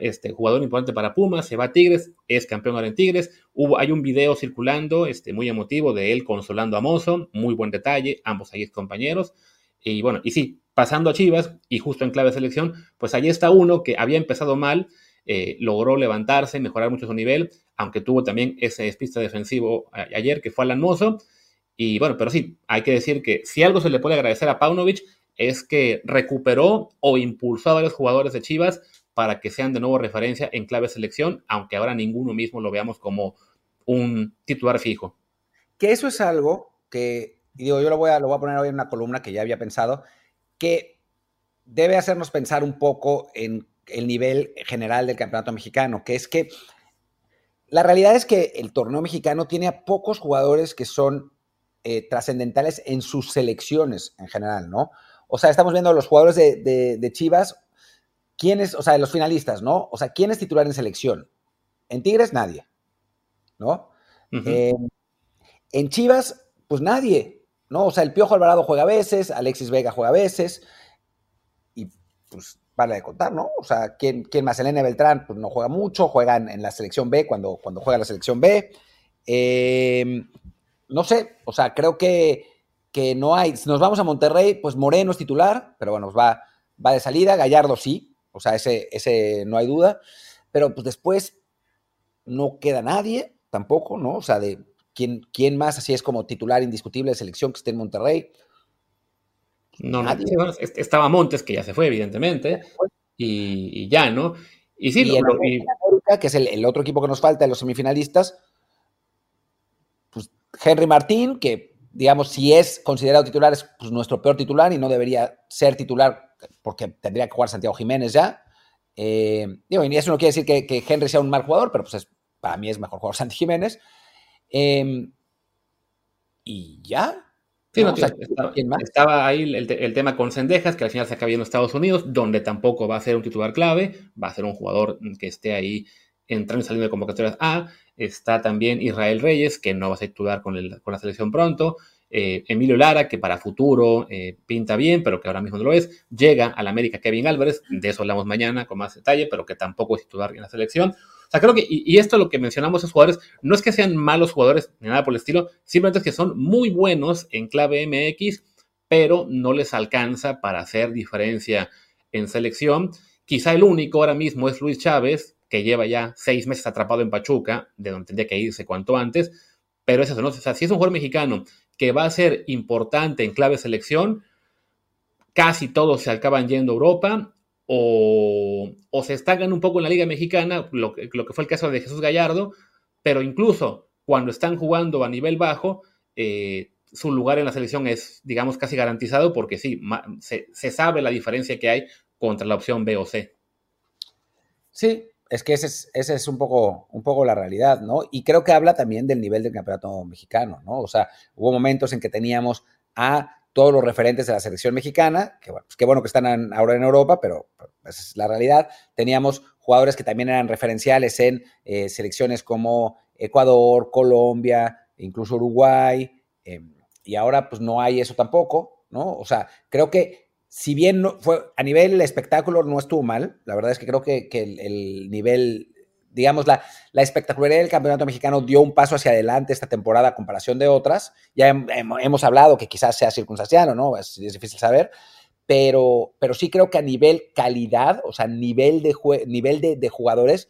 Este, jugador importante para Pumas, se va a Tigres, es campeón ahora en Tigres. Hubo, hay un video circulando este, muy emotivo de él consolando a Mozo, muy buen detalle, ambos ahí compañeros. Y bueno, y sí, pasando a Chivas y justo en clave de selección, pues ahí está uno que había empezado mal, eh, logró levantarse, mejorar mucho su nivel, aunque tuvo también ese despiste defensivo ayer que fue Alan Mozo. Y bueno, pero sí, hay que decir que si algo se le puede agradecer a Paunovic es que recuperó o impulsó a varios jugadores de Chivas para que sean de nuevo referencia en clave selección, aunque ahora ninguno mismo lo veamos como un titular fijo. Que eso es algo que, digo, yo lo voy, a, lo voy a poner hoy en una columna que ya había pensado, que debe hacernos pensar un poco en el nivel general del campeonato mexicano, que es que la realidad es que el torneo mexicano tiene a pocos jugadores que son eh, trascendentales en sus selecciones en general, ¿no? O sea, estamos viendo los jugadores de, Chivas, quiénes, o sea, los finalistas, ¿no? O sea, ¿quién es titular en selección? En Tigres, nadie, ¿no? en Chivas, pues nadie, ¿no? O sea, el Piojo Alvarado juega a veces, Alexis Vega juega a veces, y pues vale de contar, ¿no? O sea, ¿quién, quién más? Elena Beltrán, pues no juega mucho, juega en, la selección B cuando, cuando juega la selección B. Em, no sé, o sea, creo que que no hay. Si nos vamos a Monterrey, pues Moreno es titular, pero bueno, va, va de salida. Gallardo sí, o sea, ese, ese no hay duda. Pero pues después no queda nadie tampoco, ¿no? O sea, de quién, quién más así es como titular indiscutible de selección que esté en Monterrey. No, no, estaba Montes, que ya se fue, evidentemente, y, ya, ¿no? Y sí, que es el, el, otro equipo que nos falta en los semifinalistas, Henry Martín, que digamos, si es considerado titular, es pues, nuestro peor titular y no debería ser titular porque tendría que jugar Santiago Jiménez ya. Eh, digo, y eso no quiere decir que, Henry sea un mal jugador, pero pues para mí es mejor jugador Santi Jiménez. Em, y ya. Sí, no, estaba, ahí el, tema con Sendejas, que al final se acaba viendo Estados Unidos, donde tampoco va a ser un titular clave, va a ser un jugador que esté ahí entrando y saliendo de convocatorias A. Está también Israel Reyes, que no va a ser titular con, la selección pronto. Eh, Emilio Lara, que para futuro eh, pinta bien, pero que ahora mismo no lo es. Llega al América Kevin Álvarez, de eso hablamos mañana con más detalle, pero que tampoco es titular en la selección. O sea, creo que, y, esto lo que mencionamos, esos jugadores, no es que sean malos jugadores ni nada por el estilo, simplemente es que son muy buenos en clave MX, pero no les alcanza para hacer diferencia en selección. Quizá el único ahora mismo es Luis Chávez, que lleva ya seis meses atrapado en Pachuca, de donde tendría que irse cuanto antes, pero es eso, ¿no? Si es un jugador mexicano que va a ser importante en clave selección, casi todos se acaban yendo a Europa o, se estancan un poco en la Liga Mexicana, lo, lo, que fue el caso de Jesús Gallardo, pero incluso cuando están jugando a nivel bajo, eh, su lugar en la selección es, digamos, casi garantizado porque sí, se, se, sabe la diferencia que hay contra la opción B o C. Sí, es que esa es, ese es un, poco, un poco la realidad, ¿no? Y creo que habla también del nivel del campeonato mexicano, ¿no? O sea, hubo momentos en que teníamos a todos los referentes de la selección mexicana, que bueno, pues qué bueno que están ahora en Europa, pero esa es la realidad. Teníamos jugadores que también eran referenciales en eh, selecciones como Ecuador, Colombia, incluso Uruguay, em, y ahora pues no hay eso tampoco, ¿no? O sea, creo que si bien no, fue a nivel espectáculo no estuvo mal, la verdad es que creo que, el, nivel, digamos, la, la, espectacularidad del campeonato mexicano dio un paso hacia adelante esta temporada a comparación de otras. Ya hemos hablado que quizás sea circunstancial o no, es, difícil saber, pero, pero sí creo que a nivel calidad, o sea, nivel de, nivel de jugadores,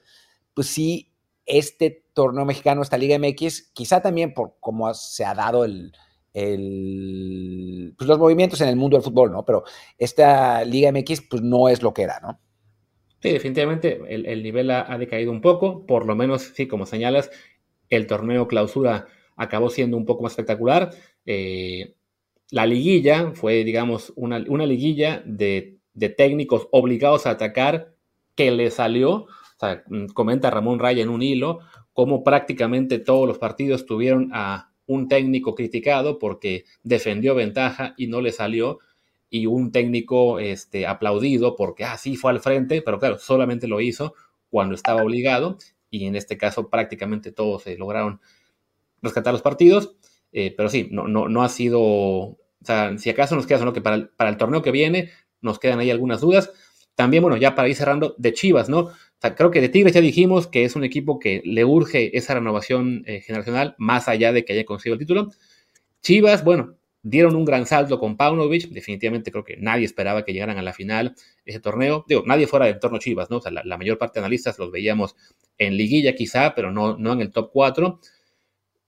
pues sí, este torneo mexicano, esta Liga MX, quizá también por cómo se ha dado el, pues los movimientos en el mundo del fútbol, ¿no? Pero esta Liga MX, pues no es lo que era, ¿no? Sí, definitivamente el, nivel ha, decaído un poco, por lo menos, sí, como señalas, el torneo clausura acabó siendo un poco más espectacular. Eh, la liguilla fue, digamos, una, liguilla de, técnicos obligados a atacar que le salió. O sea, comenta Ramón Raya en un hilo, cómo prácticamente todos los partidos tuvieron a un técnico criticado porque defendió ventaja y no le salió, y un técnico este, aplaudido porque, ah, fue al frente, pero claro, solamente lo hizo cuando estaba obligado, y en este caso prácticamente todos se lograron rescatar los partidos, eh, pero sí, no, no, no ha sido, o sea, si acaso nos queda que para el, para el torneo que viene nos quedan ahí algunas dudas. También, bueno, ya para ir cerrando, de Chivas, ¿no? Creo que de Tigres ya dijimos que es un equipo que le urge esa renovación eh, generacional, más allá de que haya conseguido el título. Chivas, bueno, dieron un gran salto con Paunovic. Definitivamente creo que nadie esperaba que llegaran a la final ese torneo. Digo, nadie fuera del entorno Chivas, ¿no? O sea, la, mayor parte de analistas los veíamos en liguilla quizá, pero no, no en el top 4.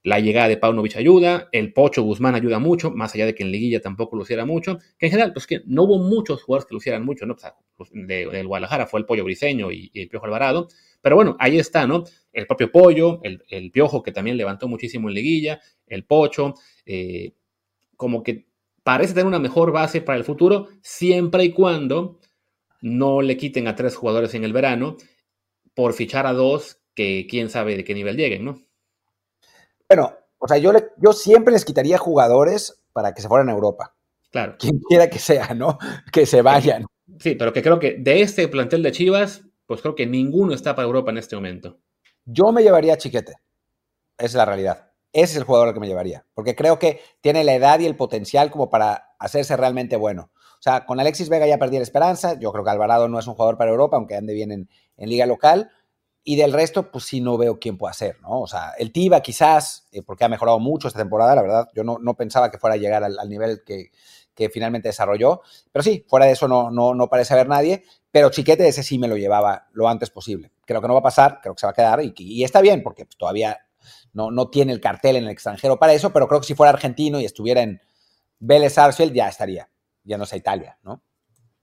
La llegada de Paunovic ayuda, el Pocho Guzmán ayuda mucho, más allá de que en liguilla tampoco lo hiciera mucho, que en general, pues que no hubo muchos jugadores que lo hicieran mucho, ¿no? Pues, de, del Guadalajara fue el Pollo Briseño y, el Piojo Alvarado, pero bueno, ahí está, ¿no? El propio Pollo, el, Piojo que también levantó muchísimo en liguilla, el Pocho, eh, como que parece tener una mejor base para el futuro, siempre y cuando no le quiten a tres jugadores en el verano por fichar a dos que quién sabe de qué nivel lleguen, ¿no? Bueno, o sea, yo, yo siempre les quitaría jugadores para que se fueran a Europa. Claro. Quien quiera que sea, ¿no? Que se vayan. Sí, pero que creo que de este plantel de Chivas, pues creo que ninguno está para Europa en este momento. Yo me llevaría a Chiquete. Esa es la realidad. Ese es el jugador al que me llevaría. Porque creo que tiene la edad y el potencial como para hacerse realmente bueno. O sea, con Alexis Vega ya perdí la esperanza. Yo creo que Alvarado no es un jugador para Europa, aunque ande bien en liga local. Y del resto, pues sí no veo quién puede hacer, ¿no? O sea, el Tiva quizás, eh, porque ha mejorado mucho esta temporada, la verdad. Yo no, no pensaba que fuera a llegar al, nivel que, que, finalmente desarrolló. Pero sí, fuera de eso no, no, no parece haber nadie. Pero Chiquete ese sí me lo llevaba lo antes posible. Creo que no va a pasar, creo que se va a quedar. Y, y está bien, porque pues, todavía no, no tiene el cartel en el extranjero para eso. Pero creo que si fuera argentino y estuviera en Vélez Sarsfield, ya estaría. Ya no sé Italia, ¿no?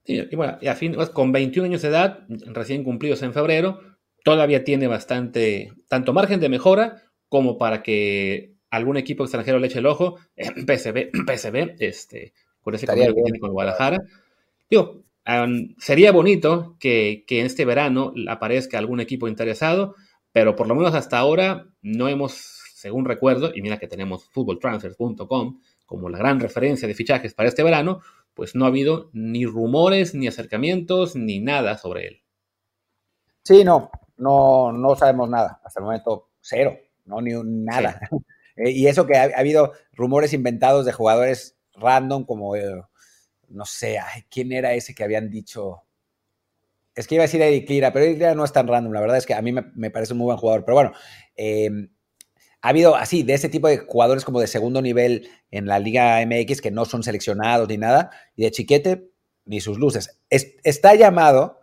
Sí, y bueno, y a fin, con 21 años de edad, recién cumplidos en febrero, todavía tiene bastante, tanto margen de mejora como para que algún equipo extranjero le eche el ojo. PSB, PSB este, con ese convenio que tiene con Guadalajara. Digo, sería bonito que, en este verano aparezca algún equipo interesado, pero por lo menos hasta ahora no hemos, según recuerdo, y mira que tenemos footballtransfers.com como la gran referencia de fichajes para este verano, pues no ha habido ni rumores, ni acercamientos, ni nada sobre él. Sí, no, no, no sabemos nada. Hasta el momento, cero, no ni nada. Eh, y eso que ha, habido rumores inventados de jugadores random, como, eh, no sé, ¿quién era ese que habían dicho? Es que iba a decir Eric Lira, pero Eric Lira no es tan random. La verdad es que a mí me, parece un muy buen jugador. Pero bueno, em, ha habido así, de ese tipo de jugadores como de segundo nivel en la Liga MX que no son seleccionados ni nada, y de Chiquete, ni sus luces. está llamado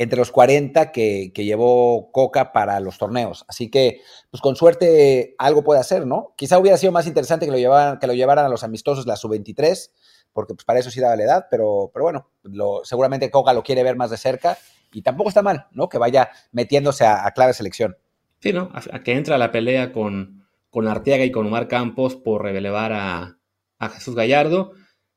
entre los 40 que, llevó Coca para los torneos. Así que, pues con suerte algo puede hacer, ¿no? Quizá hubiera sido más interesante que lo llevaran, que lo llevaran a los amistosos la sub-23, porque pues para eso sí daba la edad, pero, pero bueno, lo, seguramente Coca lo quiere ver más de cerca y tampoco está mal, ¿no? Que vaya metiéndose a, clave selección. Sí, ¿no? A, que entra a la pelea con, con Arteaga y con Omar Campos por relevar a, Jesús Gallardo.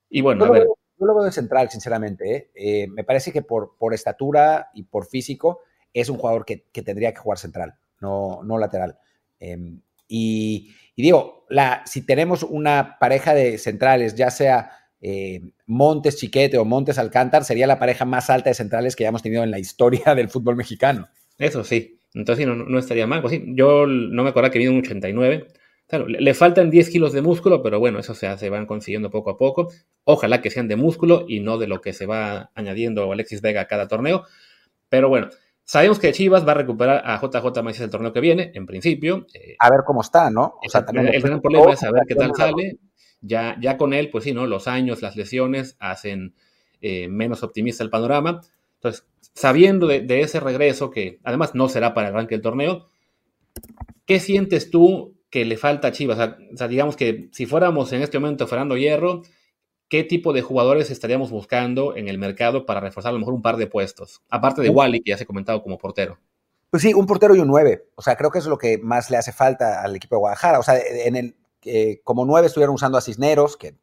Y bueno, a ver yo lo veo de central, sinceramente. ¿eh? Eh, me parece que por, por estatura y por físico es un jugador que, tendría que jugar central, no, no lateral. Em, y, digo, la, si tenemos una pareja de centrales, ya sea eh, Montes Chiquete o Montes Alcántar, sería la pareja más alta de centrales que hayamos tenido en la historia del fútbol mexicano. Eso sí. Entonces no, no estaría mal. Pues sí, yo no me acuerdo que viene un 89. Claro, le, faltan 10 kilos de músculo, pero bueno, eso se, se van consiguiendo poco a poco. Ojalá que sean de músculo y no de lo que se va añadiendo Alexis Vega a cada torneo. Pero bueno, sabemos que Chivas va a recuperar a JJ Macías el torneo que viene, en principio. Eh, a ver cómo está, ¿no? O sea, también el, gran problema es saber qué tal sale. Ya, ya con él, pues sí, ¿no? Los años, las lesiones hacen eh, menos optimista el panorama. Entonces, sabiendo de, de, ese regreso, que además no será para el arranque del torneo, ¿qué sientes tú que le falta a Chivas? O sea, digamos que si fuéramos en este momento Fernando Hierro, ¿qué tipo de jugadores estaríamos buscando en el mercado para reforzar a lo mejor un par de puestos? Aparte de Wally, que ya se ha comentado como portero. Pues sí, un portero y un nueve. O sea, creo que eso es lo que más le hace falta al equipo de Guadalajara. O sea, en el, eh, como nueve estuvieron usando a Cisneros, que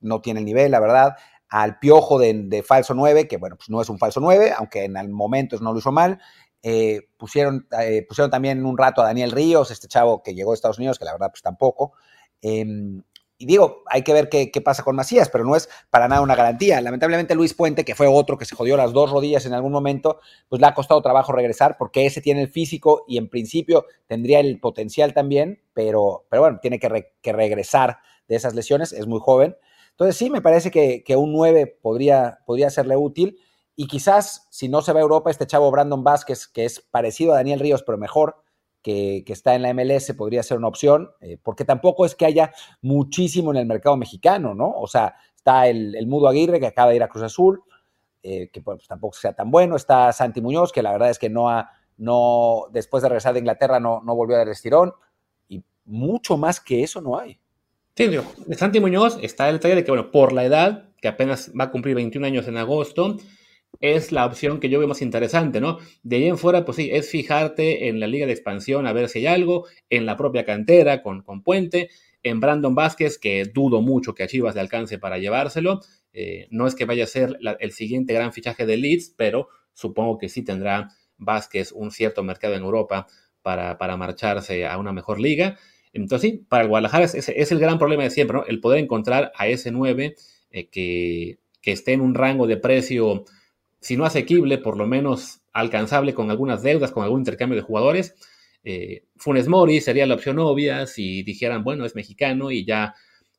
no tiene el nivel, la verdad. Al Piojo de, de falso nueve, que bueno, pues no es un falso nueve, aunque en el momento no lo hizo mal. Eh, pusieron, eh, pusieron también un rato a Daniel Ríos, este chavo que llegó a Estados Unidos, que la verdad pues tampoco. Eh, y digo, hay que ver qué, pasa con Macías, pero no es para nada una garantía. Lamentablemente Luis Puente, que fue otro que se jodió las dos rodillas en algún momento, pues le ha costado trabajo regresar porque ese tiene el físico y en principio tendría el potencial también, pero, pero bueno, tiene que, re, que regresar de esas lesiones, es muy joven. Entonces sí, me parece que, que un 9 podría, podría serle útil. Y quizás, si no se va a Europa, este chavo Brandon Vázquez, que es parecido a Daniel Ríos, pero mejor, que, que está en la MLS, podría ser una opción, eh, porque tampoco es que haya muchísimo en el mercado mexicano, ¿no? O sea, está el, el Mudo Aguirre, que acaba de ir a Cruz Azul, eh, que pues, tampoco sea tan bueno, está Santi Muñoz, que la verdad es que no no, después de regresar de Inglaterra, no, no volvió a dar el estirón, y mucho más que eso no hay. Sí, digo, Santi Muñoz está el detalle de que, bueno, por la edad, que apenas va a cumplir 21 años en agosto, es la opción que yo veo más interesante, ¿no? De ahí en fuera, pues sí, es fijarte en la liga de expansión a ver si hay algo, en la propia cantera con, con Puente, en Brandon Vázquez, que dudo mucho que a Chivas le alcance para llevárselo. Eh, no es que vaya a ser el siguiente gran fichaje de Leeds, pero supongo que sí tendrá Vázquez un cierto mercado en Europa para, para marcharse a una mejor liga. Entonces, sí, para el Guadalajara es, es, el gran problema de siempre, ¿no? El poder encontrar a ese 9 eh, que, que esté en un rango de precio si no asequible, por lo menos alcanzable con algunas deudas, con algún intercambio de jugadores. Eh, Funes Mori sería la opción obvia si dijeran, bueno, es mexicano y ya,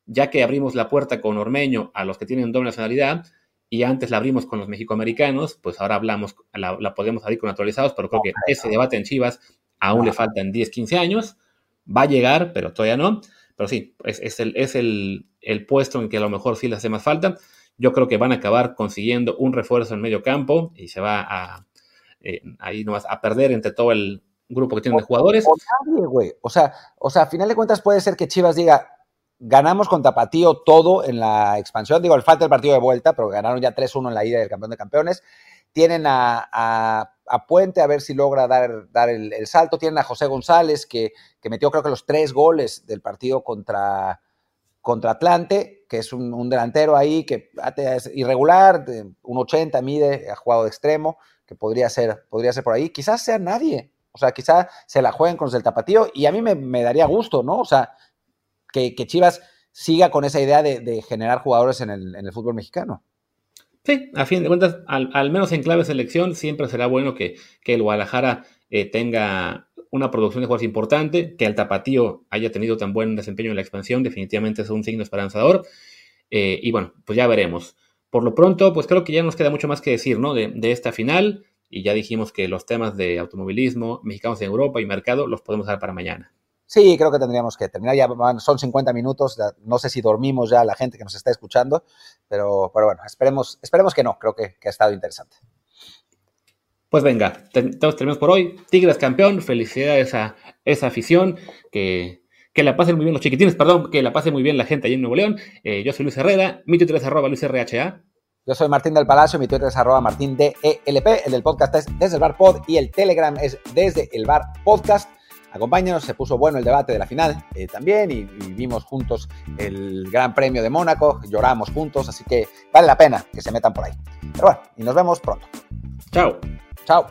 ya que abrimos la puerta con Ormeño a los que tienen doble nacionalidad y antes la abrimos con los mexicoamericanos, pues ahora hablamos, la, la podemos abrir con naturalizados, pero creo que ese debate en Chivas aún le faltan 10, 15 años. Va a llegar, pero todavía no. Pero sí, es, es, el, es el, el puesto en que a lo mejor sí le hace más falta. Yo creo que van a acabar consiguiendo un refuerzo en medio campo y se va a eh, ahí nomás a perder entre todo el grupo que tienen de jugadores. O, nadie, güey. O sea, o sea, a final de cuentas puede ser que Chivas diga, ganamos con Tapatío todo en la expansión. Digo, el falta el partido de vuelta, pero ganaron ya 3-1 en la ida del campeón de campeones. Tienen a, a, a Puente a ver si logra dar, dar el, el, salto. Tienen a José González, que, que metió creo que los tres goles del partido contra, contra Atlante, que es un, un, delantero ahí que es irregular, un 80 mide, ha jugado de extremo, que podría ser, podría ser por ahí. Quizás sea nadie, o sea, quizás se la jueguen con el tapatío y a mí me, me daría gusto, ¿no? O sea, que, que Chivas siga con esa idea de, de generar jugadores en el, en el, fútbol mexicano. Sí, a fin de cuentas, al, al, menos en clave selección, siempre será bueno que, que el Guadalajara eh, tenga una producción de jugadores importante, que el Tapatío haya tenido tan buen desempeño en la expansión, definitivamente es un signo esperanzador. Eh, y bueno, pues ya veremos. Por lo pronto, pues creo que ya nos queda mucho más que decir, ¿no? De, de, esta final. Y ya dijimos que los temas de automovilismo, mexicanos en Europa y mercado los podemos dar para mañana. Sí, creo que tendríamos que terminar. Ya son 50 minutos. No sé si dormimos ya la gente que nos está escuchando, pero, pero bueno, esperemos, esperemos que no. Creo que, que ha estado interesante. Pues venga, todos tenemos por hoy. Tigres campeón, felicidades a esa afición, que, que la pasen muy bien los chiquitines, perdón, que la pase muy bien la gente allí en Nuevo León. Eh, yo soy Luis Herrera, mi Twitter es arroba LuisRHA. Yo soy Martín del Palacio, mi Twitter es arroba Martín DELP, el del podcast es desde el bar pod y el Telegram es desde el bar podcast. Acompáñanos, se puso bueno el debate de la final eh, también y, y, vimos juntos el Gran Premio de Mónaco, lloramos juntos, así que vale la pena que se metan por ahí. Pero bueno, y nos vemos pronto. Chao. Chao.